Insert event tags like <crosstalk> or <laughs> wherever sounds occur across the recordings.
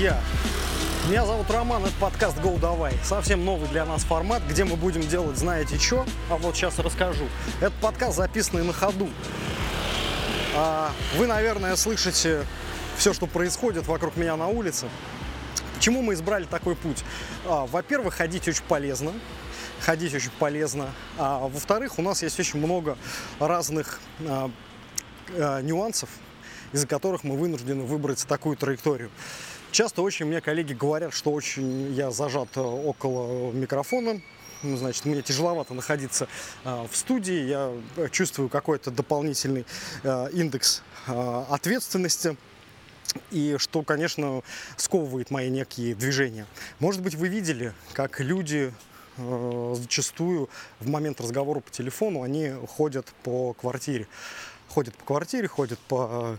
Друзья! Меня зовут Роман, это подкаст «Go Давай». Совсем новый для нас формат, где мы будем делать знаете что, а вот сейчас расскажу. Этот подкаст записанный на ходу. А, вы, наверное, слышите все, что происходит вокруг меня на улице. Почему мы избрали такой путь? А, во-первых, ходить очень полезно. Ходить очень полезно. А во-вторых, у нас есть очень много разных а, нюансов, из-за которых мы вынуждены выбрать такую траекторию. Часто очень мне коллеги говорят, что очень я зажат э, около микрофона, ну, значит, мне тяжеловато находиться э, в студии, я чувствую какой-то дополнительный э, индекс э, ответственности. И что, конечно, сковывает мои некие движения. Может быть, вы видели, как люди э, зачастую в момент разговора по телефону они ходят по квартире. Ходят по квартире, ходят по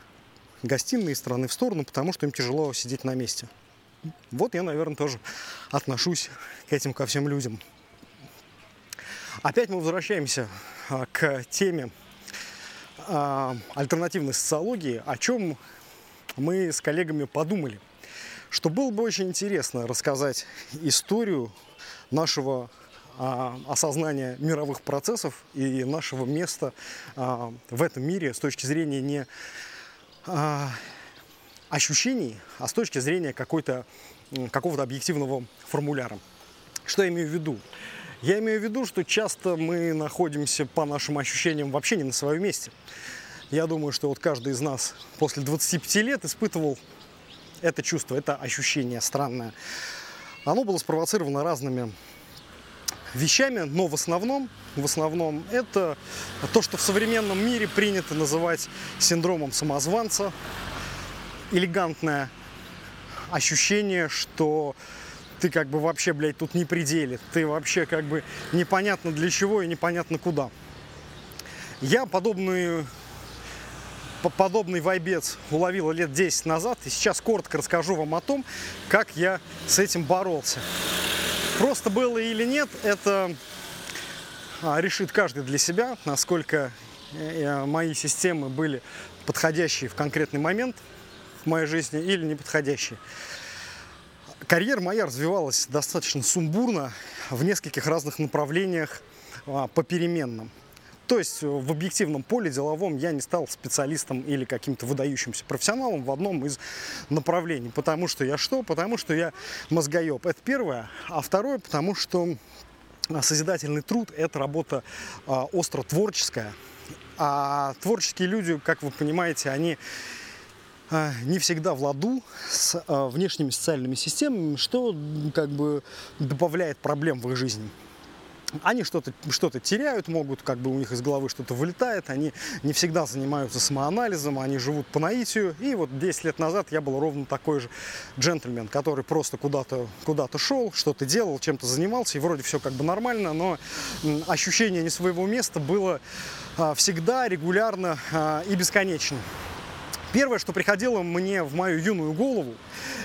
гостиной из стороны в сторону, потому что им тяжело сидеть на месте. Вот я, наверное, тоже отношусь к этим ко всем людям. Опять мы возвращаемся а, к теме а, альтернативной социологии, о чем мы с коллегами подумали, что было бы очень интересно рассказать историю нашего а, осознания мировых процессов и нашего места в этом мире с точки зрения не а, ощущений, а с точки зрения какой-то, какого-то объективного формуляра. Что я имею в виду? Я имею в виду, что часто мы находимся по нашим ощущениям вообще не на своем месте. Я думаю, что вот каждый из нас после 25 лет испытывал это чувство, это ощущение странное. Оно было спровоцировано разными вещами, но в основном, в основном это то, что в современном мире принято называть синдромом самозванца. Элегантное ощущение, что ты как бы вообще, блядь, тут не пределе. Ты вообще как бы непонятно для чего и непонятно куда. Я подобную подобный вайбец уловила лет 10 назад. И сейчас коротко расскажу вам о том, как я с этим боролся. Просто было или нет, это а, решит каждый для себя, насколько э, э, мои системы были подходящие в конкретный момент в моей жизни или неподходящие. Карьера моя развивалась достаточно сумбурно в нескольких разных направлениях а, попеременном. То есть э, в объективном поле деловом я не стал специалистом или каким-то выдающимся профессионалом в одном из направлений. Потому что я что? Потому что я мозгоеб. Это первое. А второе, потому что а, созидательный труд – это работа а, остро творческая. А творческие люди, как вы понимаете, они а, не всегда в ладу с внешними социальными системами, что как бы добавляет проблем в их жизни они что-то что теряют, могут, как бы у них из головы что-то вылетает, они не всегда занимаются самоанализом, они живут по наитию. И вот 10 лет назад я был ровно такой же джентльмен, который просто куда-то куда шел, что-то делал, чем-то занимался, и вроде все как бы нормально, но ощущение не своего места было а, всегда, регулярно а, и бесконечно. Первое, что приходило мне в мою юную голову,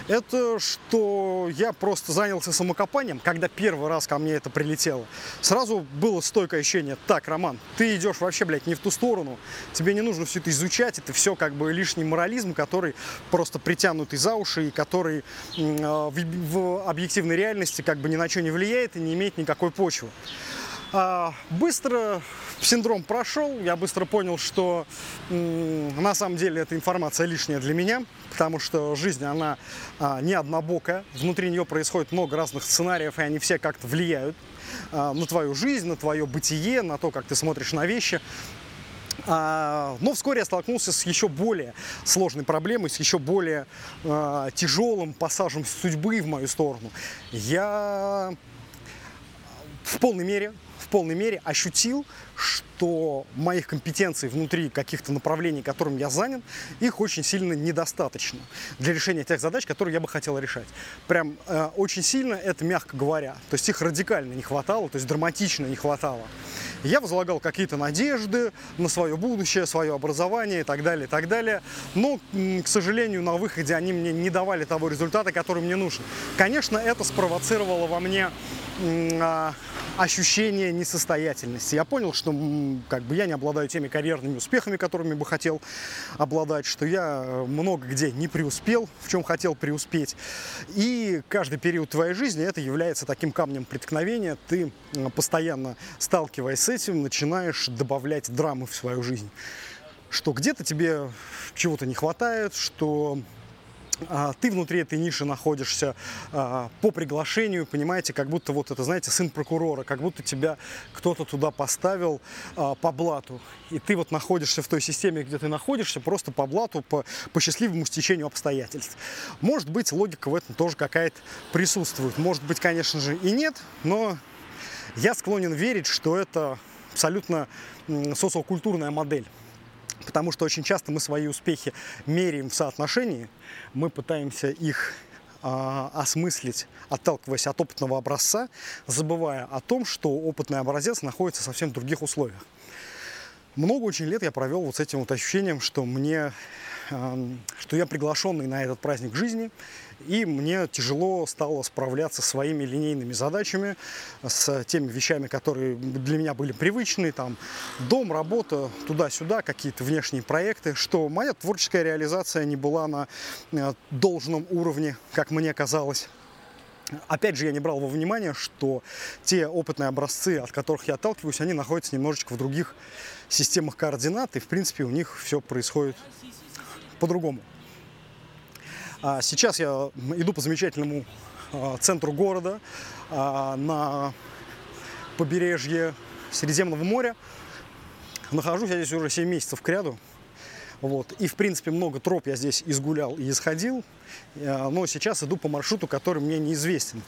это что я просто занялся самокопанием, когда первый раз ко мне это прилетело. Сразу было стойкое ощущение, так, Роман, ты идешь вообще, блядь, не в ту сторону, тебе не нужно все это изучать, это все как бы лишний морализм, который просто притянутый за уши и который э, в, в объективной реальности как бы ни на что не влияет и не имеет никакой почвы. А, быстро синдром прошел, я быстро понял, что на самом деле эта информация лишняя для меня, потому что жизнь, она а, не однобокая, внутри нее происходит много разных сценариев, и они все как-то влияют а, на твою жизнь, на твое бытие, на то, как ты смотришь на вещи. Но вскоре я столкнулся с еще более сложной проблемой, с еще более тяжелым пассажем судьбы в мою сторону. Я в полной мере в полной мере ощутил, что моих компетенций внутри каких-то направлений, которым я занят, их очень сильно недостаточно для решения тех задач, которые я бы хотел решать. Прям э, очень сильно, это мягко говоря. То есть их радикально не хватало, то есть драматично не хватало. Я возлагал какие-то надежды на свое будущее, свое образование и так далее, и так далее. Но, к сожалению, на выходе они мне не давали того результата, который мне нужен. Конечно, это спровоцировало во мне а, ощущение несостоятельности. Я понял, что как бы я не обладаю теми карьерными успехами, которыми бы хотел обладать, что я много где не преуспел, в чем хотел преуспеть. И каждый период твоей жизни это является таким камнем преткновения. Ты постоянно сталкиваясь с этим, начинаешь добавлять драмы в свою жизнь. Что где-то тебе чего-то не хватает, что ты внутри этой ниши находишься а, по приглашению, понимаете, как будто вот это, знаете, сын прокурора, как будто тебя кто-то туда поставил а, по блату. И ты вот находишься в той системе, где ты находишься, просто по блату, по, по счастливому стечению обстоятельств. Может быть, логика в этом тоже какая-то присутствует. Может быть, конечно же, и нет, но я склонен верить, что это абсолютно социокультурная модель. Потому что очень часто мы свои успехи меряем в соотношении, мы пытаемся их а, осмыслить, отталкиваясь от опытного образца, забывая о том, что опытный образец находится в совсем других условиях. Много очень лет я провел вот с этим вот ощущением, что мне что я приглашенный на этот праздник жизни, и мне тяжело стало справляться со своими линейными задачами, с теми вещами, которые для меня были привычны, там, дом, работа, туда-сюда, какие-то внешние проекты, что моя творческая реализация не была на э, должном уровне, как мне казалось. Опять же, я не брал во внимание, что те опытные образцы, от которых я отталкиваюсь, они находятся немножечко в других системах координат, и, в принципе, у них все происходит по-другому. А сейчас я иду по замечательному а, центру города а, на побережье Средиземного моря. Нахожусь я здесь уже 7 месяцев к ряду. Вот. И, в принципе, много троп я здесь изгулял и исходил. Но сейчас иду по маршруту, который мне неизвестен.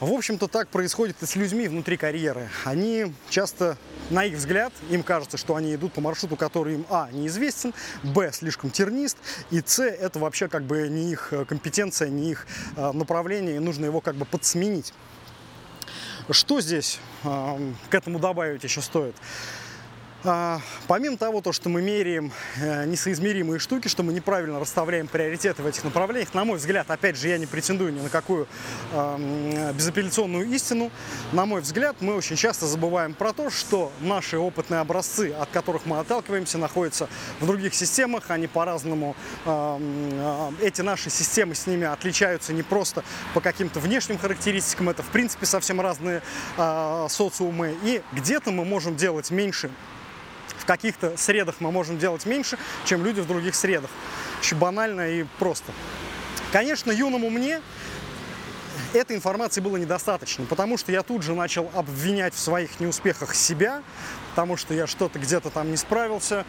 В общем-то, так происходит и с людьми внутри карьеры. Они часто, на их взгляд, им кажется, что они идут по маршруту, который им, а, неизвестен, б, слишком тернист, и с, это вообще как бы не их э, компетенция, не их э, направление, и нужно его как бы подсменить. Что здесь э, к этому добавить еще стоит? А, помимо того, то, что мы меряем э, несоизмеримые штуки, что мы неправильно расставляем приоритеты в этих направлениях, на мой взгляд, опять же, я не претендую ни на какую безапелляционную истину, на мой взгляд, мы очень часто забываем про то, что наши опытные образцы, от которых мы отталкиваемся, находятся в других системах, они по-разному, эти наши системы с ними отличаются не просто по каким-то внешним характеристикам, это в принципе совсем разные э, социумы, и где-то мы можем делать меньше каких-то средах мы можем делать меньше, чем люди в других средах. Очень банально и просто. Конечно, юному мне этой информации было недостаточно, потому что я тут же начал обвинять в своих неуспехах себя, потому что я что-то где-то там не справился,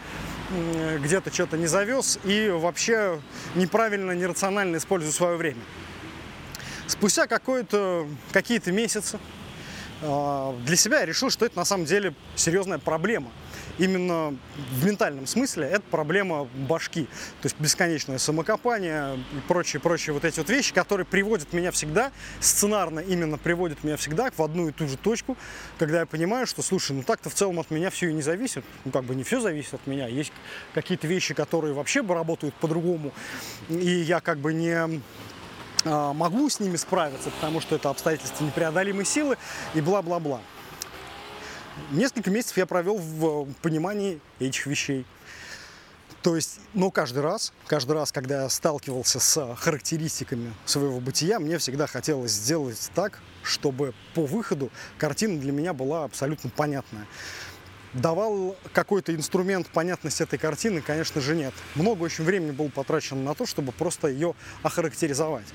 где-то что-то не завез и вообще неправильно, нерационально использую свое время. Спустя какие-то месяцы а, для себя я решил, что это на самом деле серьезная проблема именно в ментальном смысле это проблема башки. То есть бесконечное самокопание и прочие-прочие вот эти вот вещи, которые приводят меня всегда, сценарно именно приводят меня всегда в одну и ту же точку, когда я понимаю, что, слушай, ну так-то в целом от меня все и не зависит. Ну как бы не все зависит от меня. Есть какие-то вещи, которые вообще бы работают по-другому. И я как бы не а, могу с ними справиться, потому что это обстоятельства непреодолимой силы и бла-бла-бла. Несколько месяцев я провел в э, понимании этих вещей. То есть, но каждый раз, каждый раз, когда я сталкивался с характеристиками своего бытия, мне всегда хотелось сделать так, чтобы по выходу картина для меня была абсолютно понятная. Давал какой-то инструмент понятности этой картины, конечно же, нет. Много очень времени было потрачено на то, чтобы просто ее охарактеризовать.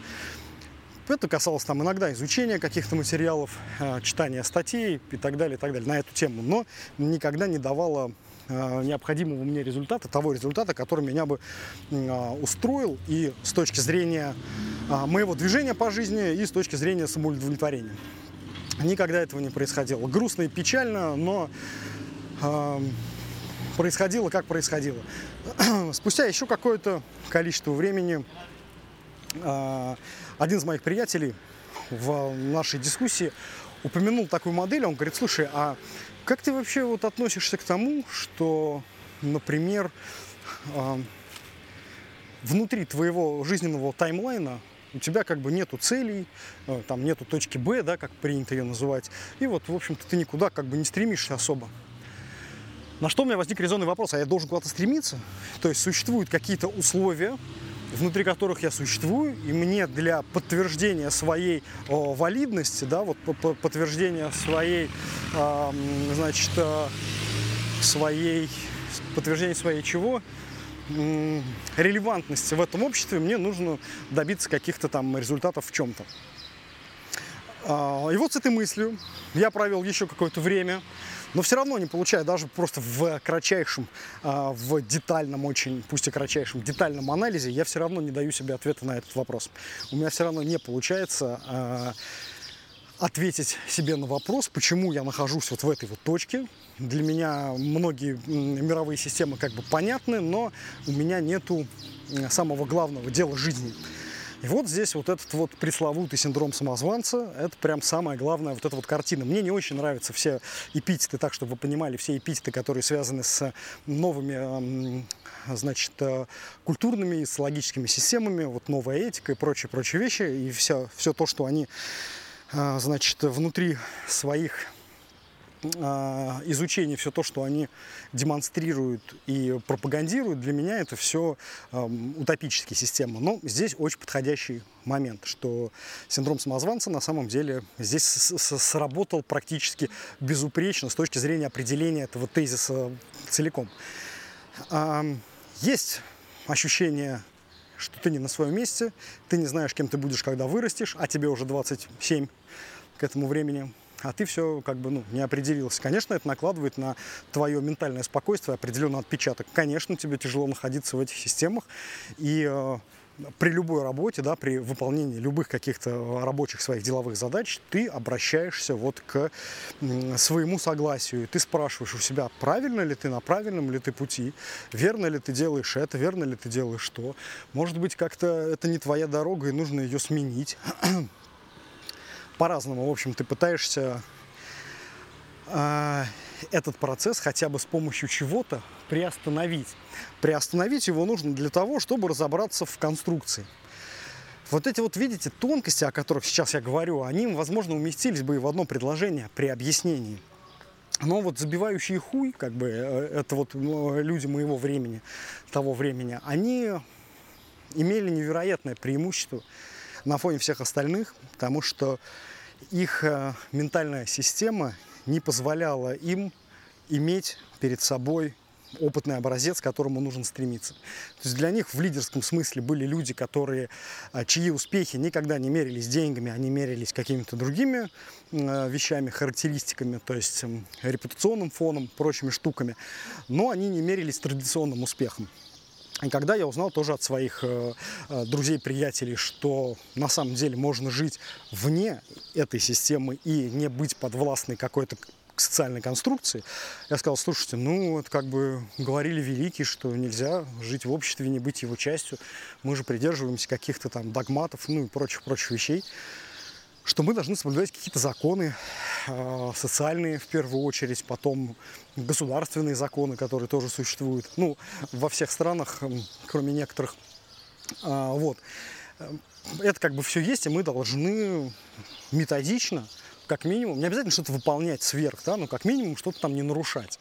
Это касалось там иногда изучения каких-то материалов, э, читания статей и так далее, и так далее на эту тему, но никогда не давало э, необходимого мне результата, того результата, который меня бы э, устроил и с точки зрения моего движения по жизни, и с точки зрения самоудовлетворения. Никогда этого не происходило. Грустно и печально, но происходило, как происходило. <clears throat> Спустя еще какое-то количество времени один из моих приятелей в нашей дискуссии упомянул такую модель, он говорит, слушай, а как ты вообще вот относишься к тому, что, например, а, внутри твоего жизненного таймлайна у тебя как бы нету целей, э, там нету точки Б, да, как принято ее называть. И вот, в общем-то, ты никуда как бы не стремишься особо. На что у меня возник резонный вопрос, а я должен куда-то стремиться? То есть существуют какие-то условия, внутри которых я существую, и мне для подтверждения своей о, валидности, да, вот подтверждения своей, э, значит, э, своей, подтверждения своей чего, э, релевантности в этом обществе, мне нужно добиться каких-то там результатов в чем-то. Э, и вот с этой мыслью я провел еще какое-то время, но все равно не получаю даже просто в кратчайшем, а, в детальном очень, пусть и кратчайшем, детальном анализе, я все равно не даю себе ответа на этот вопрос. У меня все равно не получается а, ответить себе на вопрос, почему я нахожусь вот в этой вот точке. Для меня многие мировые системы как бы понятны, но у меня нету самого главного дела жизни – и вот здесь вот этот вот пресловутый синдром самозванца, это прям самая главная вот эта вот картина. Мне не очень нравятся все эпитеты, так, чтобы вы понимали, все эпитеты, которые связаны с новыми значит, э, культурными и социологическими системами, вот новая этика и прочие, прочие вещи, и все, все то, что они, э, значит, внутри своих а, изучение, все то, что они демонстрируют и пропагандируют, для меня это все утопические системы. Но здесь очень подходящий момент, что синдром самозванца на самом деле здесь сработал практически безупречно с точки зрения определения этого тезиса целиком. Есть ощущение что ты не на своем месте, ты не знаешь, кем ты будешь, когда вырастешь, а тебе уже 27 к этому времени а ты все как бы ну, не определился. Конечно, это накладывает на твое ментальное спокойствие определенный отпечаток. Конечно, тебе тяжело находиться в этих системах. И э, при любой работе, да, при выполнении любых каких-то рабочих своих деловых задач, ты обращаешься вот к своему согласию. Ты спрашиваешь у себя, правильно ли ты, на правильном ли ты пути, верно ли ты делаешь это, верно ли ты делаешь то. Может быть, как-то это не твоя дорога и нужно ее сменить по-разному. В общем, ты пытаешься э, этот процесс хотя бы с помощью чего-то приостановить. Приостановить его нужно для того, чтобы разобраться в конструкции. Вот эти вот, видите, тонкости, о которых сейчас я говорю, они, возможно, уместились бы и в одно предложение при объяснении. Но вот забивающие хуй, как бы, э, это вот ну, люди моего времени, того времени, они имели невероятное преимущество на фоне всех остальных, потому что их э, ментальная система не позволяла им иметь перед собой опытный образец, к которому нужно стремиться. То есть для них в лидерском смысле были люди, которые, э, чьи успехи никогда не мерились деньгами, они мерились какими-то другими э, вещами, характеристиками, то есть репутационным фоном, прочими штуками, но они не мерились традиционным успехом. И когда я узнал тоже от своих э, э, друзей, приятелей, что на самом деле можно жить вне этой системы и не быть подвластной какой-то социальной конструкции, я сказал, слушайте, ну, это как бы говорили великие, что нельзя жить в обществе, не быть его частью. Мы же придерживаемся каких-то там догматов, ну и прочих-прочих вещей что мы должны соблюдать какие-то законы, а, социальные в первую очередь, потом государственные законы, которые тоже существуют, ну, во всех странах, кроме некоторых. А, вот. Это как бы все есть, и мы должны методично как минимум, не обязательно что-то выполнять сверх, да, но как минимум что-то там не нарушать.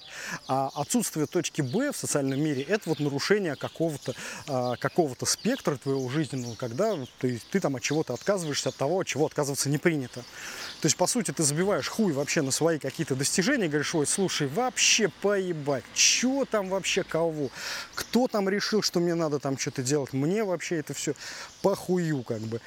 А отсутствие точки Б в социальном мире – это вот нарушение какого-то а, какого спектра твоего жизненного, когда ты, ты там от чего-то отказываешься, от того, от чего отказываться не принято. То есть, по сути, ты забиваешь хуй вообще на свои какие-то достижения, говоришь, ой, слушай, вообще поебать, что там вообще кого? Кто там решил, что мне надо там что-то делать? Мне вообще это все похую как бы.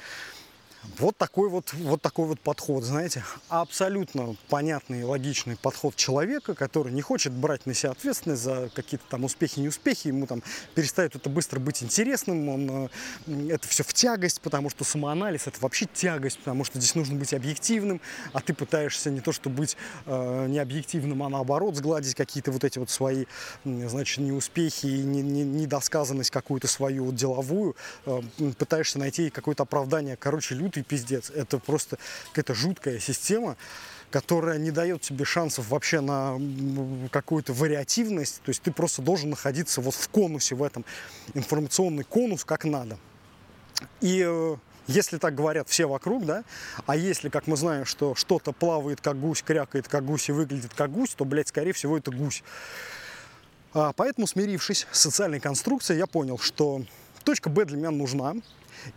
Вот такой вот, вот такой вот подход, знаете, абсолютно понятный и логичный подход человека, который не хочет брать на себя ответственность за какие-то там успехи, неуспехи, ему там перестает это быстро быть интересным, он, э, это все в тягость, потому что самоанализ это вообще тягость, потому что здесь нужно быть объективным, а ты пытаешься не то что быть э, не объективным, а наоборот сгладить какие-то вот эти вот свои, значит, неуспехи и недосказанность какую-то свою деловую, э, пытаешься найти какое-то оправдание, короче, люди лютый пиздец. Это просто какая-то жуткая система, которая не дает тебе шансов вообще на какую-то вариативность. То есть ты просто должен находиться вот в конусе, в этом информационный конус как надо. И э, Если так говорят все вокруг, да, а если, как мы знаем, что что-то плавает как гусь, крякает как гусь и выглядит как гусь, то, блядь, скорее всего, это гусь. А, поэтому, смирившись с социальной конструкцией, я понял, что точка Б для меня нужна,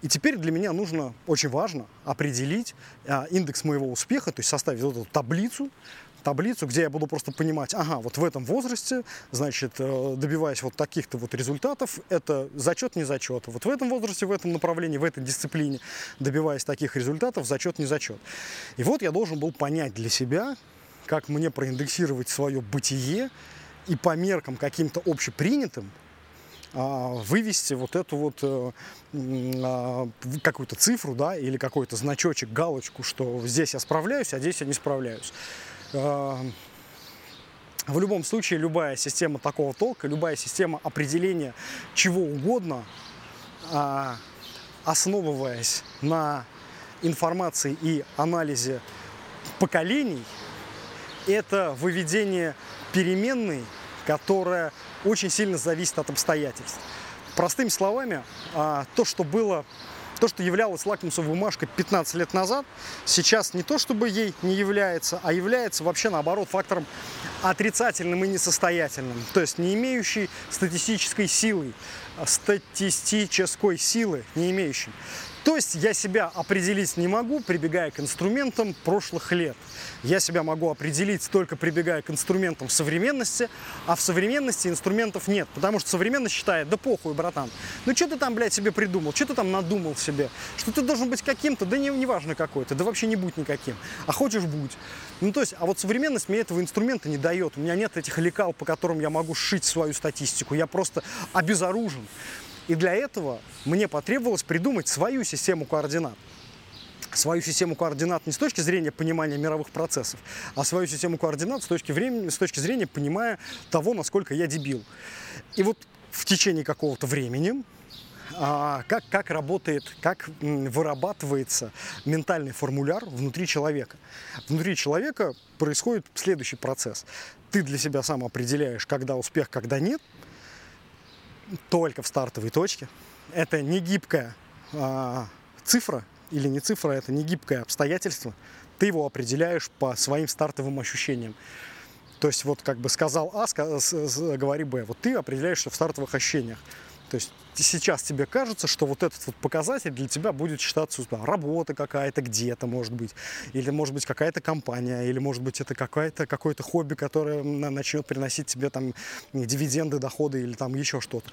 и теперь для меня нужно, очень важно, определить а, индекс моего успеха, то есть составить вот эту таблицу, таблицу, где я буду просто понимать, ага, вот в этом возрасте, значит, э, добиваясь вот таких-то вот результатов, это зачет, не зачет. Вот в этом возрасте, в этом направлении, в этой дисциплине, добиваясь таких результатов, зачет, не зачет. И вот я должен был понять для себя, как мне проиндексировать свое бытие и по меркам каким-то общепринятым вывести вот эту вот э, а, какую-то цифру, да, или какой-то значочек, галочку, что здесь я справляюсь, а здесь я не справляюсь. В любом случае, любая система такого толка, любая система определения чего угодно, а, основываясь на информации и анализе поколений, это выведение переменной, которая очень сильно зависит от обстоятельств. Простыми словами, а, то, что было то, что являлось лакмусовой бумажкой 15 лет назад, сейчас не то чтобы ей не является, а является вообще наоборот фактором отрицательным и несостоятельным, то есть не имеющий статистической силы, а статистической силы не имеющий. То есть я себя определить не могу, прибегая к инструментам прошлых лет. Я себя могу определить только прибегая к инструментам современности, а в современности инструментов нет, потому что современность считает, да похуй, братан, ну что ты там, блядь, себе придумал, что ты там надумал себе, что ты должен быть каким-то, да не, неважно какой ты, да вообще не будь никаким, а хочешь будь. Ну то есть, а вот современность мне этого инструмента не дает, у меня нет этих лекал, по которым я могу сшить свою статистику, я просто обезоружен. И для этого мне потребовалось придумать свою систему координат. Свою систему координат не с точки зрения понимания мировых процессов, а свою систему координат с точки, времени, с точки зрения понимания того, насколько я дебил. И вот в течение какого-то времени а, как, как работает, как вырабатывается ментальный формуляр внутри человека. Внутри человека происходит следующий процесс. Ты для себя сам определяешь, когда успех, когда нет – только в стартовой точке. Это не гибкая а, цифра или не цифра, это не гибкое обстоятельство. Ты его определяешь по своим стартовым ощущениям. То есть вот как бы сказал А, говори Б. Вот ты определяешься в стартовых ощущениях. То есть сейчас тебе кажется, что вот этот вот показатель для тебя будет считаться да, работа какая-то где-то, может быть, или может быть какая-то компания, или может быть это какое-то какое-то хобби, которое начнет приносить тебе там дивиденды, доходы или там еще что-то.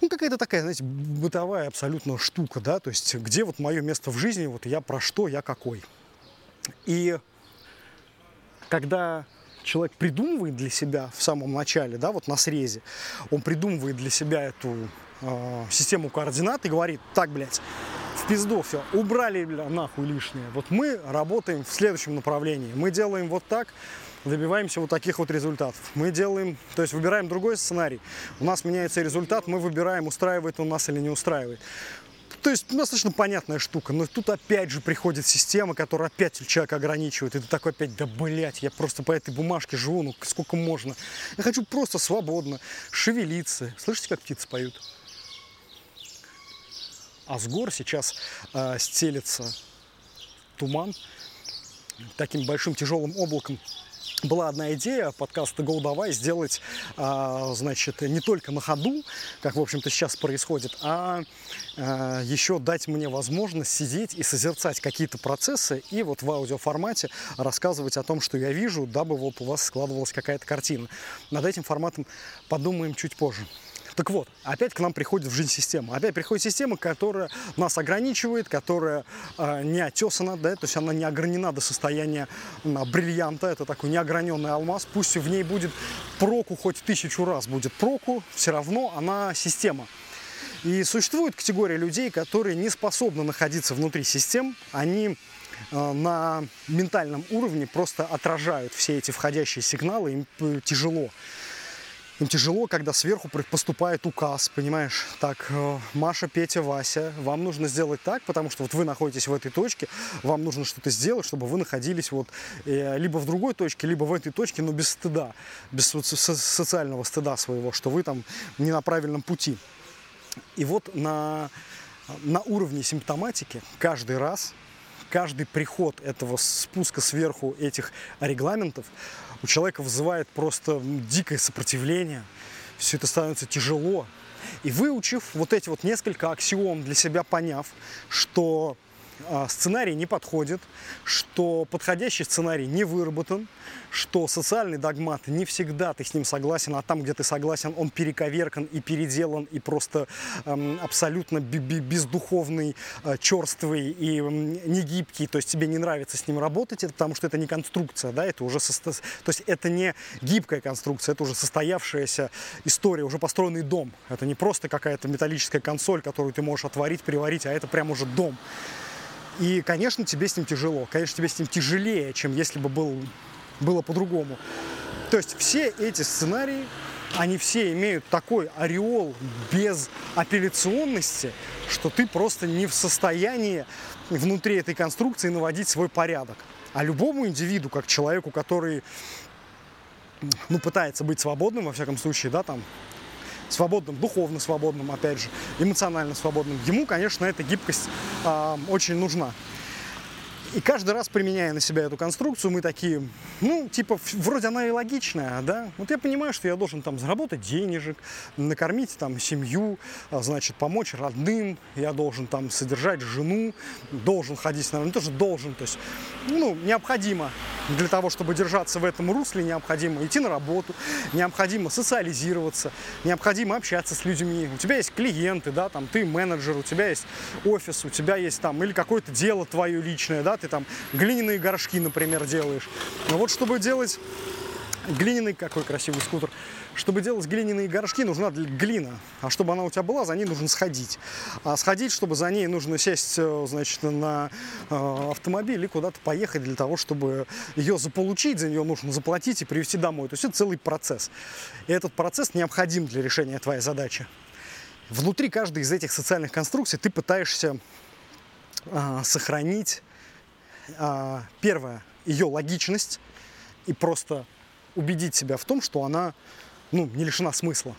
Ну, какая-то такая, знаете, бытовая абсолютно штука, да, то есть где вот мое место в жизни, вот я про что, я какой. И когда человек придумывает для себя в самом начале, да, вот на срезе, он придумывает для себя эту э, систему координат и говорит, так, блядь, в пизду все, убрали, бля, нахуй лишнее. Вот мы работаем в следующем направлении. Мы делаем вот так, добиваемся вот таких вот результатов. Мы делаем, то есть выбираем другой сценарий. У нас меняется результат, мы выбираем, устраивает он нас или не устраивает. То есть достаточно понятная штука, но тут опять же приходит система, которая опять человека ограничивает, и ты такой опять, да блять, я просто по этой бумажке живу, ну сколько можно. Я хочу просто свободно шевелиться. Слышите, как птицы поют? А с гор сейчас э, стелется туман таким большим тяжелым облаком была одна идея подкаста «Go давай» сделать, а, значит, не только на ходу, как, в общем-то, сейчас происходит, а, а еще дать мне возможность сидеть и созерцать какие-то процессы и вот в аудиоформате рассказывать о том, что я вижу, дабы вот у вас складывалась какая-то картина. Над этим форматом подумаем чуть позже. Так вот, опять к нам приходит в жизнь система. Опять приходит система, которая нас ограничивает, которая э, не отесана, да, то есть она не огранена до состояния э, бриллианта, это такой неограненный алмаз. Пусть в ней будет проку хоть тысячу раз будет проку, все равно она система. И существует категория людей, которые не способны находиться внутри систем, они э, на ментальном уровне просто отражают все эти входящие сигналы, им э, тяжело. Им тяжело, когда сверху поступает указ, понимаешь? Так, э, Маша, Петя, Вася, вам нужно сделать так, потому что вот вы находитесь в этой точке, вам нужно что-то сделать, чтобы вы находились вот э, либо в другой точке, либо в этой точке, но без стыда, без социального стыда своего, что вы там не на правильном пути. И вот на на уровне симптоматики каждый раз, каждый приход этого спуска сверху этих регламентов у человека вызывает просто дикое сопротивление. Все это становится тяжело. И выучив вот эти вот несколько аксиом для себя, поняв, что сценарий не подходит, что подходящий сценарий не выработан, что социальный догмат не всегда ты с ним согласен, а там, где ты согласен, он перековеркан и переделан, и просто эм, абсолютно бездуховный, э, черствый и эм, негибкий, то есть тебе не нравится с ним работать, это потому что это не конструкция, да, это уже, состо... то есть это не гибкая конструкция, это уже состоявшаяся история, уже построенный дом, это не просто какая-то металлическая консоль, которую ты можешь отварить, приварить, а это прям уже дом. И, конечно, тебе с ним тяжело. Конечно, тебе с ним тяжелее, чем если бы был, было по-другому. То есть все эти сценарии, они все имеют такой ореол без апелляционности, что ты просто не в состоянии внутри этой конструкции наводить свой порядок. А любому индивиду, как человеку, который ну, пытается быть свободным, во всяком случае, да, там, свободным, духовно свободным, опять же, эмоционально свободным, ему, конечно, эта гибкость э, очень нужна. И каждый раз, применяя на себя эту конструкцию, мы такие, ну, типа, вроде она и логичная, да? Вот я понимаю, что я должен там заработать денежек, накормить там семью, а, значит, помочь родным, я должен там содержать жену, должен ходить, наверное, не тоже должен, то есть, ну, необходимо для того, чтобы держаться в этом русле, необходимо идти на работу, необходимо социализироваться, необходимо общаться с людьми. У тебя есть клиенты, да, там, ты менеджер, у тебя есть офис, у тебя есть там, или какое-то дело твое личное, да, ты там глиняные горшки, например, делаешь. Но вот чтобы делать глиняный, какой красивый скутер, чтобы делать глиняные горшки, нужна глина. А чтобы она у тебя была, за ней нужно сходить. А сходить, чтобы за ней нужно сесть, э, значит, на э, автомобиль и куда-то поехать для того, чтобы ее заполучить, за нее нужно заплатить и привезти домой. То есть это целый процесс. И этот процесс необходим для решения твоей задачи. Внутри каждой из этих социальных конструкций ты пытаешься э, сохранить первое, ее логичность и просто убедить себя в том, что она ну, не лишена смысла.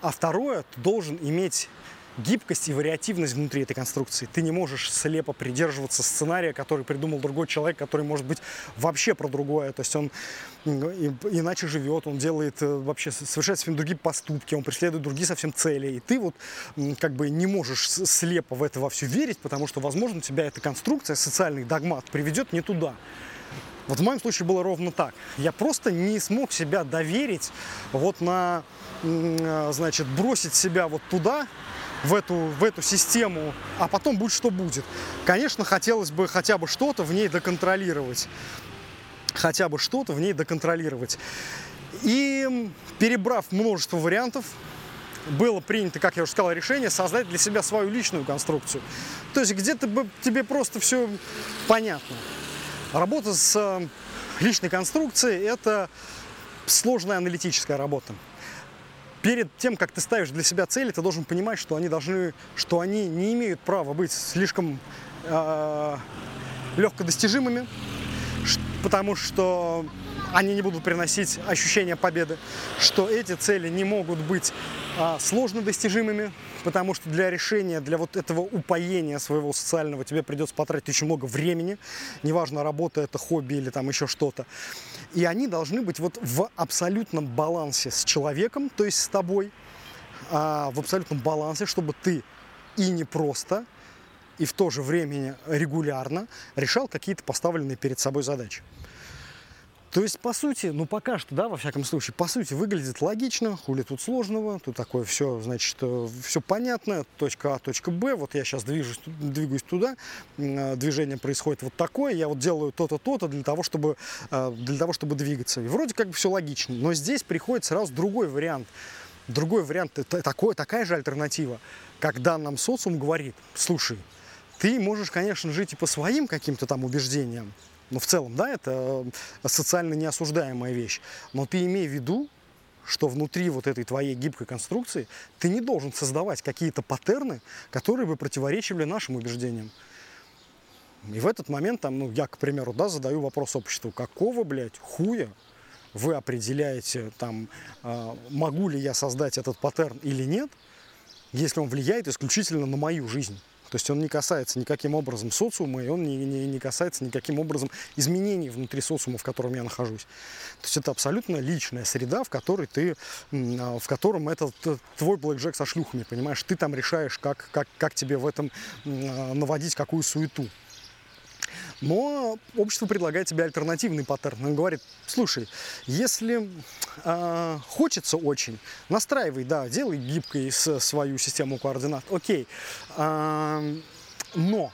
А второе, ты должен иметь гибкость и вариативность внутри этой конструкции. Ты не можешь слепо придерживаться сценария, который придумал другой человек, который может быть вообще про другое. То есть он иначе живет, он делает э, вообще, совершает совсем другие поступки, он преследует другие совсем цели. И ты вот как бы не можешь слепо в это во все верить, потому что, возможно, тебя эта конструкция, социальный догмат приведет не туда. Вот в моем случае было ровно так. Я просто не смог себя доверить вот на, э, значит, бросить себя вот туда, в эту, в эту систему, а потом будет что будет. Конечно, хотелось бы хотя бы что-то в ней доконтролировать. Хотя бы что-то в ней доконтролировать. И перебрав множество вариантов, было принято, как я уже сказал, решение создать для себя свою личную конструкцию. То есть где-то тебе просто все понятно. Работа с э, личной конструкцией – это сложная аналитическая работа перед тем, как ты ставишь для себя цели, ты должен понимать, что они должны, что они не имеют права быть слишком э, легкодостижимыми, потому что они не будут приносить ощущение победы, что эти цели не могут быть а, сложно достижимыми, потому что для решения, для вот этого упоения своего социального тебе придется потратить очень много времени, неважно, работа это хобби или там еще что-то. И они должны быть вот в абсолютном балансе с человеком, то есть с тобой, а, в абсолютном балансе, чтобы ты и не просто, и в то же время регулярно решал какие-то поставленные перед собой задачи. То есть, по сути, ну пока что, да, во всяком случае, по сути, выглядит логично, хули тут сложного, тут такое все, значит, э, все понятно, точка А, точка Б, вот я сейчас движусь, двигаюсь туда, э, движение происходит вот такое, я вот делаю то-то, то-то для того, чтобы, э, для того, чтобы двигаться. И вроде как бы все логично, но здесь приходит сразу другой вариант. Другой вариант, это такой, такая же альтернатива, когда нам социум говорит, слушай, ты можешь, конечно, жить и по своим каким-то там убеждениям, ну, в целом, да, это э, социально неосуждаемая вещь. Но ты имей в виду, что внутри вот этой твоей гибкой конструкции ты не должен создавать какие-то паттерны, которые бы противоречили нашим убеждениям. И в этот момент, там, ну, я, к примеру, да, задаю вопрос обществу, какого, блядь, хуя вы определяете, там, э, могу ли я создать этот паттерн или нет, если он влияет исключительно на мою жизнь. То есть он не касается никаким образом социума, и он не, не, не касается никаким образом изменений внутри социума, в котором я нахожусь. То есть это абсолютно личная среда, в которой ты, а, в котором это твой блэкджек со шлюхами, понимаешь? Ты там решаешь, как, как, как тебе в этом а, наводить какую суету. Но общество предлагает тебе альтернативный паттерн. Он говорит, слушай, если э, хочется очень, настраивай, да, делай гибкой свою систему координат, окей. Э, но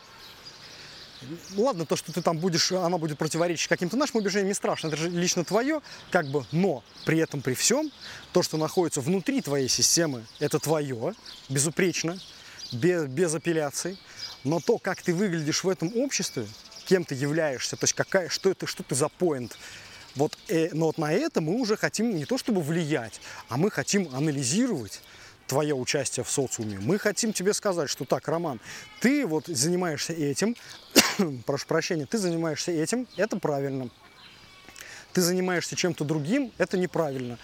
ладно, то, что ты там будешь, она будет противоречить каким-то нашим убеждениям, не страшно, это же лично твое, как бы, но при этом, при всем, то, что находится внутри твоей системы, это твое, безупречно, без, без апелляций, но то, как ты выглядишь в этом обществе, кем ты являешься, то есть какая, что, это, что ты за поинт. Вот, э, но вот на это мы уже хотим не то чтобы влиять, а мы хотим анализировать твое участие в социуме. Мы хотим тебе сказать, что так, Роман, ты вот занимаешься этим, <coughs> прошу прощения, ты занимаешься этим, это правильно. Ты занимаешься чем-то другим, это неправильно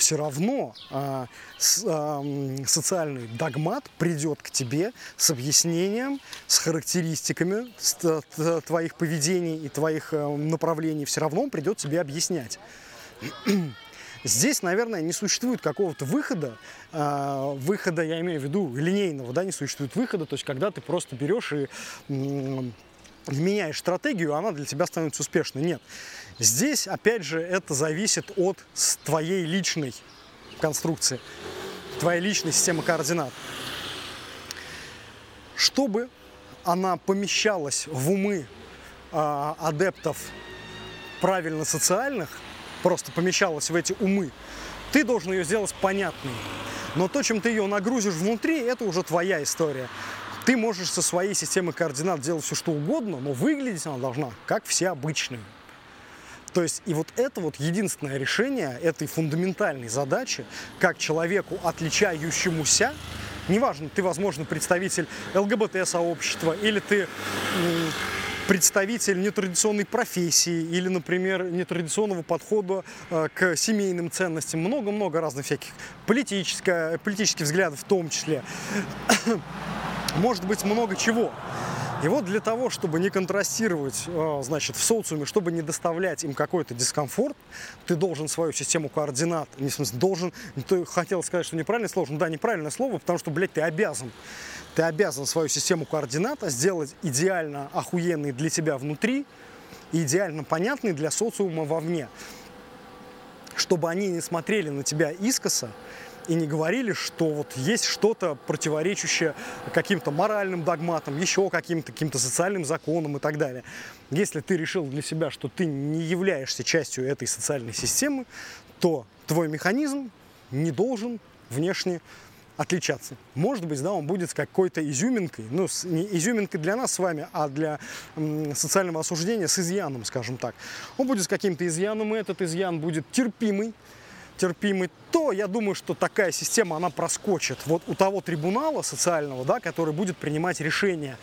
все равно э, с, э, социальный догмат придет к тебе с объяснением, с характеристиками с, т, твоих поведений и твоих э, направлений. Все равно он придет тебе объяснять. <clears throat> Здесь, наверное, не существует какого-то выхода, э, выхода, я имею в виду линейного, да, не существует выхода, то есть когда ты просто берешь и меняешь стратегию, она для тебя становится успешной. Нет. Здесь, опять же, это зависит от твоей личной конструкции, твоей личной системы координат. Чтобы она помещалась в умы э, адептов правильно социальных, просто помещалась в эти умы, ты должен ее сделать понятной. Но то, чем ты ее нагрузишь внутри, это уже твоя история. Ты можешь со своей системой координат делать все, что угодно, но выглядеть она должна, как все обычные. То есть и вот это вот единственное решение этой фундаментальной задачи, как человеку, отличающемуся, неважно, ты, возможно, представитель ЛГБТ-сообщества, или ты представитель нетрадиционной профессии или, например, нетрадиционного подхода э, к семейным ценностям, много-много разных всяких политических, политических взглядов в том числе. Может быть много чего. И вот для того, чтобы не контрастировать, э, значит, в социуме, чтобы не доставлять им какой-то дискомфорт, ты должен свою систему координат, не в должен, ты хотел сказать, что неправильное слово, да, неправильное слово, потому что, блядь, ты обязан. Ты обязан свою систему координат сделать идеально охуенной для тебя внутри и идеально понятной для социума вовне. Чтобы они не смотрели на тебя искоса, и не говорили, что вот есть что-то противоречащее каким-то моральным догматам, еще каким-то каким социальным законам и так далее. Если ты решил для себя, что ты не являешься частью этой социальной системы, то твой механизм не должен внешне отличаться. Может быть, да, он будет с какой-то изюминкой, ну, с, не изюминкой для нас с вами, а для м, социального осуждения с изъяном, скажем так. Он будет с каким-то изъяном, и этот изъян будет терпимый, терпимый, то я думаю, что такая система, она проскочит. Вот у того трибунала социального, да, который будет принимать решения,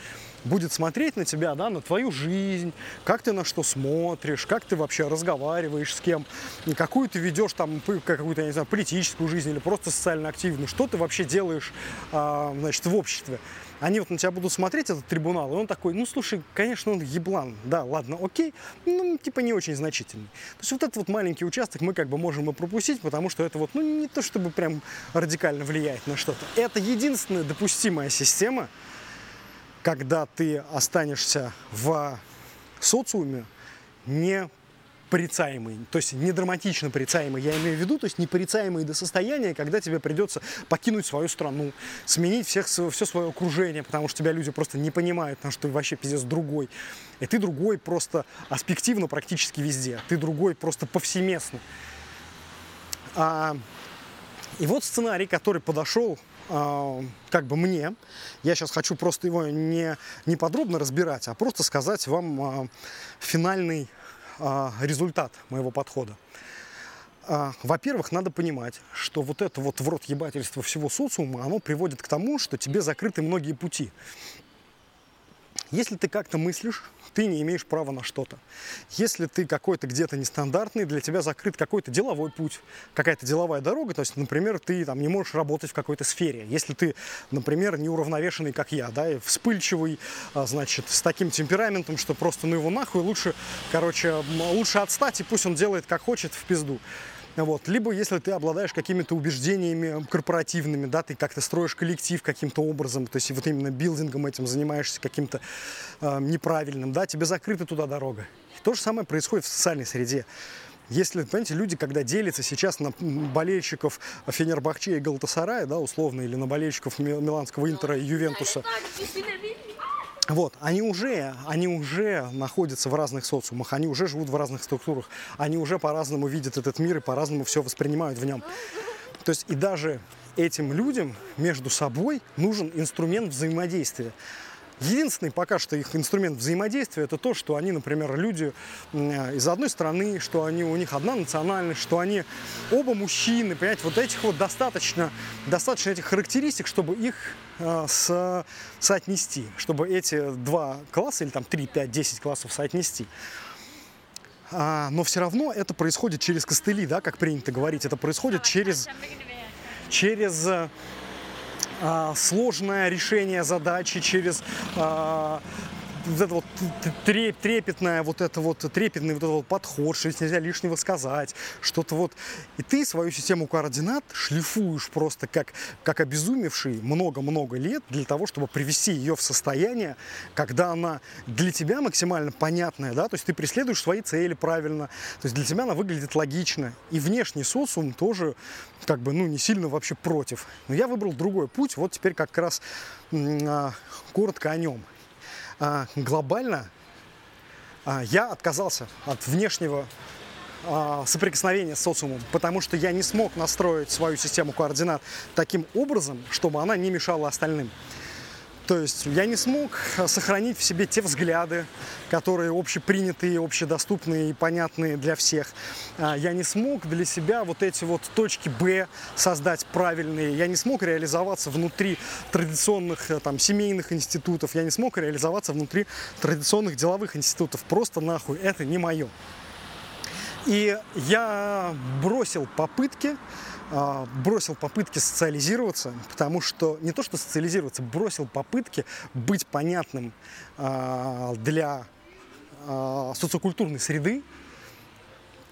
будет смотреть на тебя, да, на твою жизнь, как ты на что смотришь, как ты вообще разговариваешь с кем, какую ты ведешь там какую-то, я не знаю, политическую жизнь или просто социально активную, что ты вообще делаешь, а, значит, в обществе они вот на тебя будут смотреть, этот трибунал, и он такой, ну, слушай, конечно, он еблан, да, ладно, окей, ну, типа не очень значительный. То есть вот этот вот маленький участок мы как бы можем и пропустить, потому что это вот, ну, не то чтобы прям радикально влияет на что-то. Это единственная допустимая система, когда ты останешься в социуме не порицаемый, то есть не драматично порицаемый, я имею в виду, то есть не порицаемый до состояния, когда тебе придется покинуть свою страну, сменить всех, все свое окружение, потому что тебя люди просто не понимают, потому что ты вообще пиздец другой. И ты другой просто аспективно практически везде, ты другой просто повсеместно. А, и вот сценарий, который подошел как бы мне, я сейчас хочу просто его не, не подробно разбирать, а просто сказать вам а, финальный а, результат моего подхода. А, во-первых, надо понимать, что вот это вот в рот ебательство всего социума, оно приводит к тому, что тебе закрыты многие пути. Если ты как-то мыслишь, ты не имеешь права на что-то. Если ты какой-то где-то нестандартный, для тебя закрыт какой-то деловой путь, какая-то деловая дорога, то есть, например, ты там не можешь работать в какой-то сфере. Если ты, например, неуравновешенный, как я, да, и вспыльчивый, а, значит, с таким темпераментом, что просто ну его нахуй, лучше, короче, лучше отстать, и пусть он делает как хочет в пизду. Вот. Либо если ты обладаешь какими-то убеждениями корпоративными, да, ты как-то строишь коллектив каким-то образом, то есть вот именно билдингом этим занимаешься каким-то э, неправильным, да, тебе закрыта туда дорога. То же самое происходит в социальной среде. Если, понимаете, люди, когда делятся сейчас на болельщиков Фенербахче и Галатасарая, да, условно, или на болельщиков Миланского Интера и Ювентуса, вот, они уже, они уже находятся в разных социумах, они уже живут в разных структурах, они уже по-разному видят этот мир и по-разному все воспринимают в нем. То есть и даже этим людям между собой нужен инструмент взаимодействия. Единственный пока что их инструмент взаимодействия это то, что они, например, люди из одной страны, что они, у них одна национальность, что они оба мужчины, понимаете, вот этих вот достаточно, достаточно этих характеристик, чтобы их э, с, соотнести, чтобы эти два класса или там 3, 5, 10 классов соотнести. А, но все равно это происходит через костыли, да, как принято говорить, это происходит через, через а, сложное решение задачи, через а, вот это вот трепетное, вот это вот трепетный вот этот вот подход, что здесь нельзя лишнего сказать, что-то вот. И ты свою систему координат шлифуешь просто как, как обезумевший много-много лет для того, чтобы привести ее в состояние, когда она для тебя максимально понятная, да, то есть ты преследуешь свои цели правильно, то есть для тебя она выглядит логично. И внешний социум тоже как бы, ну, не сильно вообще против. Но я выбрал другой путь, вот теперь как раз а, коротко о нем. А, глобально а, я отказался от внешнего а, соприкосновения с социумом, потому что я не смог настроить свою систему координат таким образом, чтобы она не мешала остальным. То есть я не смог сохранить в себе те взгляды, которые общепринятые, общедоступные и понятные для всех. А, я не смог для себя вот эти вот точки Б создать правильные. Я не смог реализоваться внутри традиционных э, там, семейных институтов. Я не смог реализоваться внутри традиционных деловых институтов. Просто нахуй, это не мое. И я бросил попытки бросил попытки социализироваться, потому что не то что социализироваться, бросил попытки быть понятным а, для а, социокультурной среды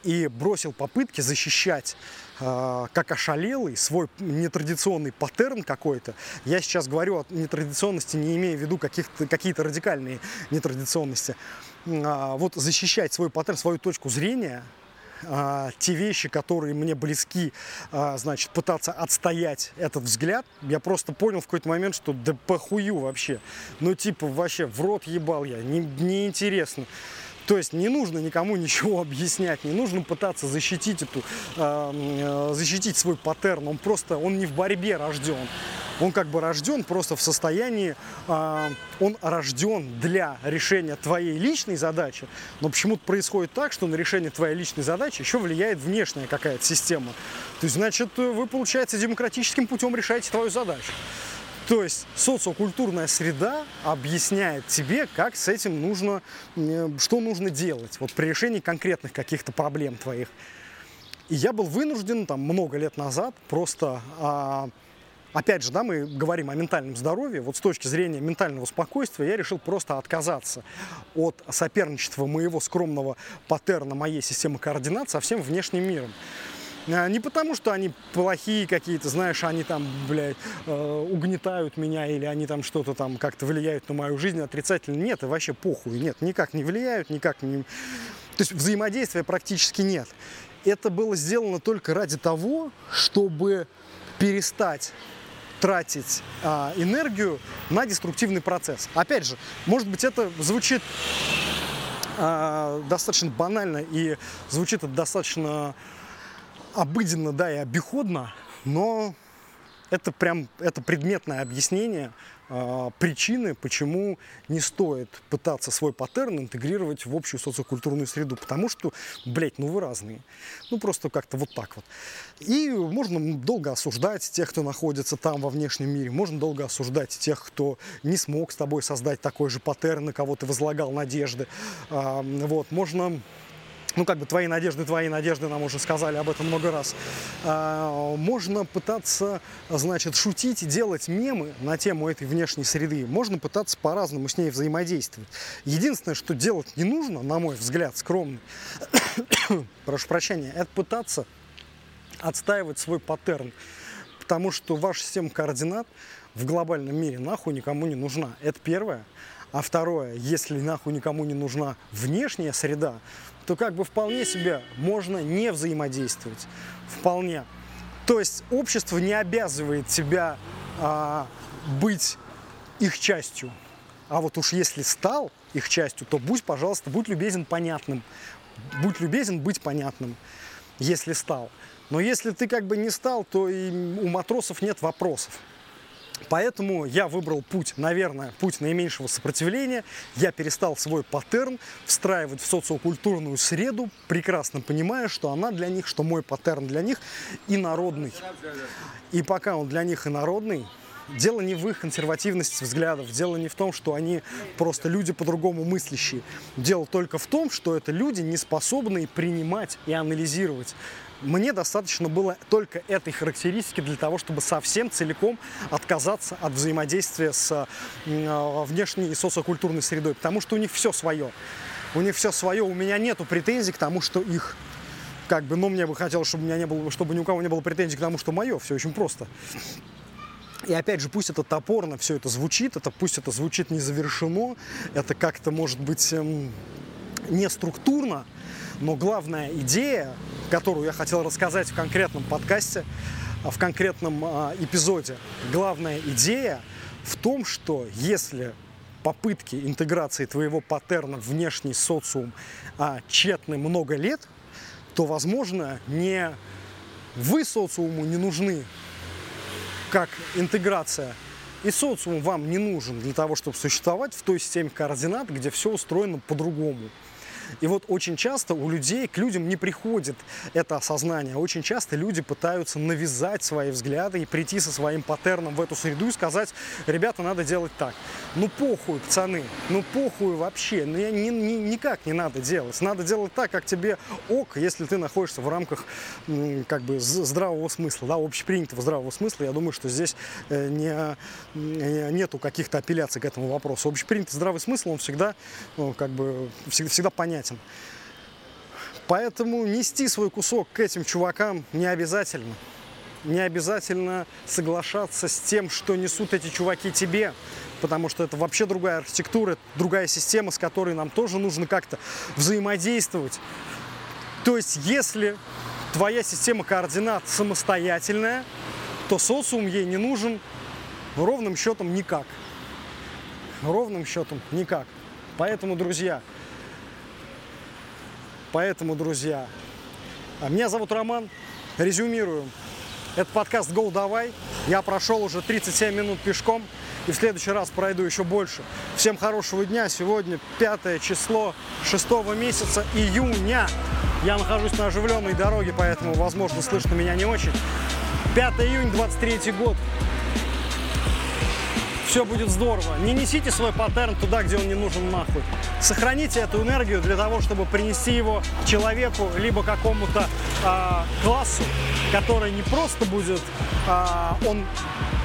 и бросил попытки защищать как ошалелый свой нетрадиционный паттерн какой-то. Я сейчас говорю о нетрадиционности, не имея в виду каких-то, какие-то радикальные нетрадиционности. Вот защищать свой паттерн, свою точку зрения – а, те вещи, которые мне близки, а, значит, пытаться отстоять этот взгляд, я просто понял в какой-то момент, что да похую вообще. Ну, типа, вообще, в рот ебал я, неинтересно. Не, интересно. То есть не нужно никому ничего <laughs> объяснять, не нужно пытаться защитить эту, э, защитить свой паттерн. Он просто, он не в борьбе рожден. Он как бы рожден просто в состоянии, э, он рожден для решения твоей личной задачи, но почему-то происходит так, что на решение твоей личной задачи еще влияет внешняя какая-то система. То есть, значит, вы, получается, демократическим путем решаете твою задачу. То есть социокультурная среда объясняет тебе, как с этим нужно, что нужно делать вот при решении конкретных каких-то проблем твоих. И я был вынужден там много лет назад просто а, опять же, да, мы говорим о ментальном здоровье, вот с точки зрения ментального спокойствия я решил просто отказаться от соперничества моего скромного паттерна, моей системы координат со всем внешним миром. А, не потому, что они плохие какие-то, знаешь, они там, блядь, э, угнетают меня или они там что-то там как-то влияют на мою жизнь отрицательно. Нет, и вообще похуй. Нет, никак не влияют, никак не... То есть взаимодействия практически нет. Это было сделано только ради того, чтобы перестать тратить а, энергию на деструктивный процесс. Опять же, может быть, это звучит а, достаточно банально и звучит это достаточно обыденно, да, и обиходно, но Это прям это предметное объяснение э, причины, почему не стоит пытаться свой паттерн интегрировать в общую социокультурную среду. Потому что, блядь, ну вы разные. Ну просто как-то вот так вот. И можно долго осуждать тех, кто находится там во внешнем мире. Можно долго осуждать тех, кто не смог с тобой создать такой же паттерн, на кого ты возлагал надежды. Э, вот, можно ну, как бы твои надежды, твои надежды, нам уже сказали об этом много раз. А, можно пытаться, значит, шутить делать мемы на тему этой внешней среды. Можно пытаться по-разному с ней взаимодействовать. Единственное, что делать не нужно, на мой взгляд, скромный, <coughs> прошу прощения, это пытаться отстаивать свой паттерн. Потому что ваша система координат в глобальном мире нахуй никому не нужна. Это первое. А второе, если нахуй никому не нужна внешняя среда, то как бы вполне себе можно не взаимодействовать. Вполне. То есть общество не обязывает тебя а, быть их частью. А вот уж если стал их частью, то будь, пожалуйста, будь любезен понятным. Будь любезен быть понятным, если стал. Но если ты как бы не стал, то и у матросов нет вопросов. Поэтому я выбрал путь, наверное, путь наименьшего сопротивления. Я перестал свой паттерн встраивать в социокультурную среду, прекрасно понимая, что она для них, что мой паттерн для них инородный. И пока он для них инородный, дело не в их консервативности взглядов, дело не в том, что они просто люди по-другому мыслящие. Дело только в том, что это люди, не способные принимать и анализировать мне достаточно было только этой характеристики для того, чтобы совсем целиком отказаться от взаимодействия с э, внешней и социокультурной средой, потому что у них все свое. У них все свое, у меня нету претензий к тому, что их как бы, но мне бы хотелось, чтобы у меня не было, чтобы ни у кого не было претензий к тому, что мое, все очень просто. И опять же, пусть это топорно все это звучит, это пусть это звучит не завершено, это как-то может быть эм, не структурно, но главная идея, которую я хотел рассказать в конкретном подкасте, а, в конкретном а, эпизоде, главная идея в том, что если попытки интеграции твоего паттерна в внешний социум а, тщетны много лет, то, возможно, не вы социуму не нужны как интеграция, и социум вам не нужен для того, чтобы существовать в той системе координат, где все устроено по-другому. И вот очень часто у людей, к людям не приходит это осознание. Очень часто люди пытаются навязать свои взгляды и прийти со своим паттерном в эту среду и сказать, ребята, надо делать так. Ну похуй, пацаны, ну похуй вообще, ну я ни, ни, никак не надо делать. Надо делать так, как тебе ок, если ты находишься в рамках как бы здравого смысла, да, общепринятого здравого смысла. Я думаю, что здесь э, не, нету каких-то апелляций к этому вопросу. Общепринятый здравый смысл, он всегда, ну, как бы, всегда, всегда понятен понятен. Поэтому нести свой кусок к этим чувакам не обязательно. Не обязательно соглашаться с тем, что несут эти чуваки тебе, потому что это вообще другая архитектура, другая система, с которой нам тоже нужно как-то взаимодействовать. То есть, если твоя система координат самостоятельная, то социум ей не нужен ровным счетом никак. Ровным счетом никак. Поэтому, друзья, Поэтому, друзья, а меня зовут Роман. Резюмирую. Это подкаст «Go, давай». Я прошел уже 37 минут пешком и в следующий раз пройду еще больше. Всем хорошего дня. Сегодня 5 число 6 месяца июня. Я нахожусь на оживленной дороге, поэтому, возможно, слышно меня не очень. 5 июня 23 год все будет здорово. Не несите свой паттерн туда, где он не нужен нахуй. Сохраните эту энергию для того, чтобы принести его человеку, либо какому-то э, классу, который не просто будет, э, он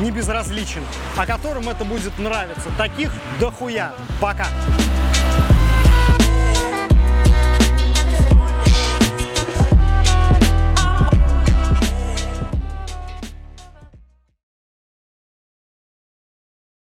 не безразличен, а которым это будет нравиться. Таких дохуя. Пока.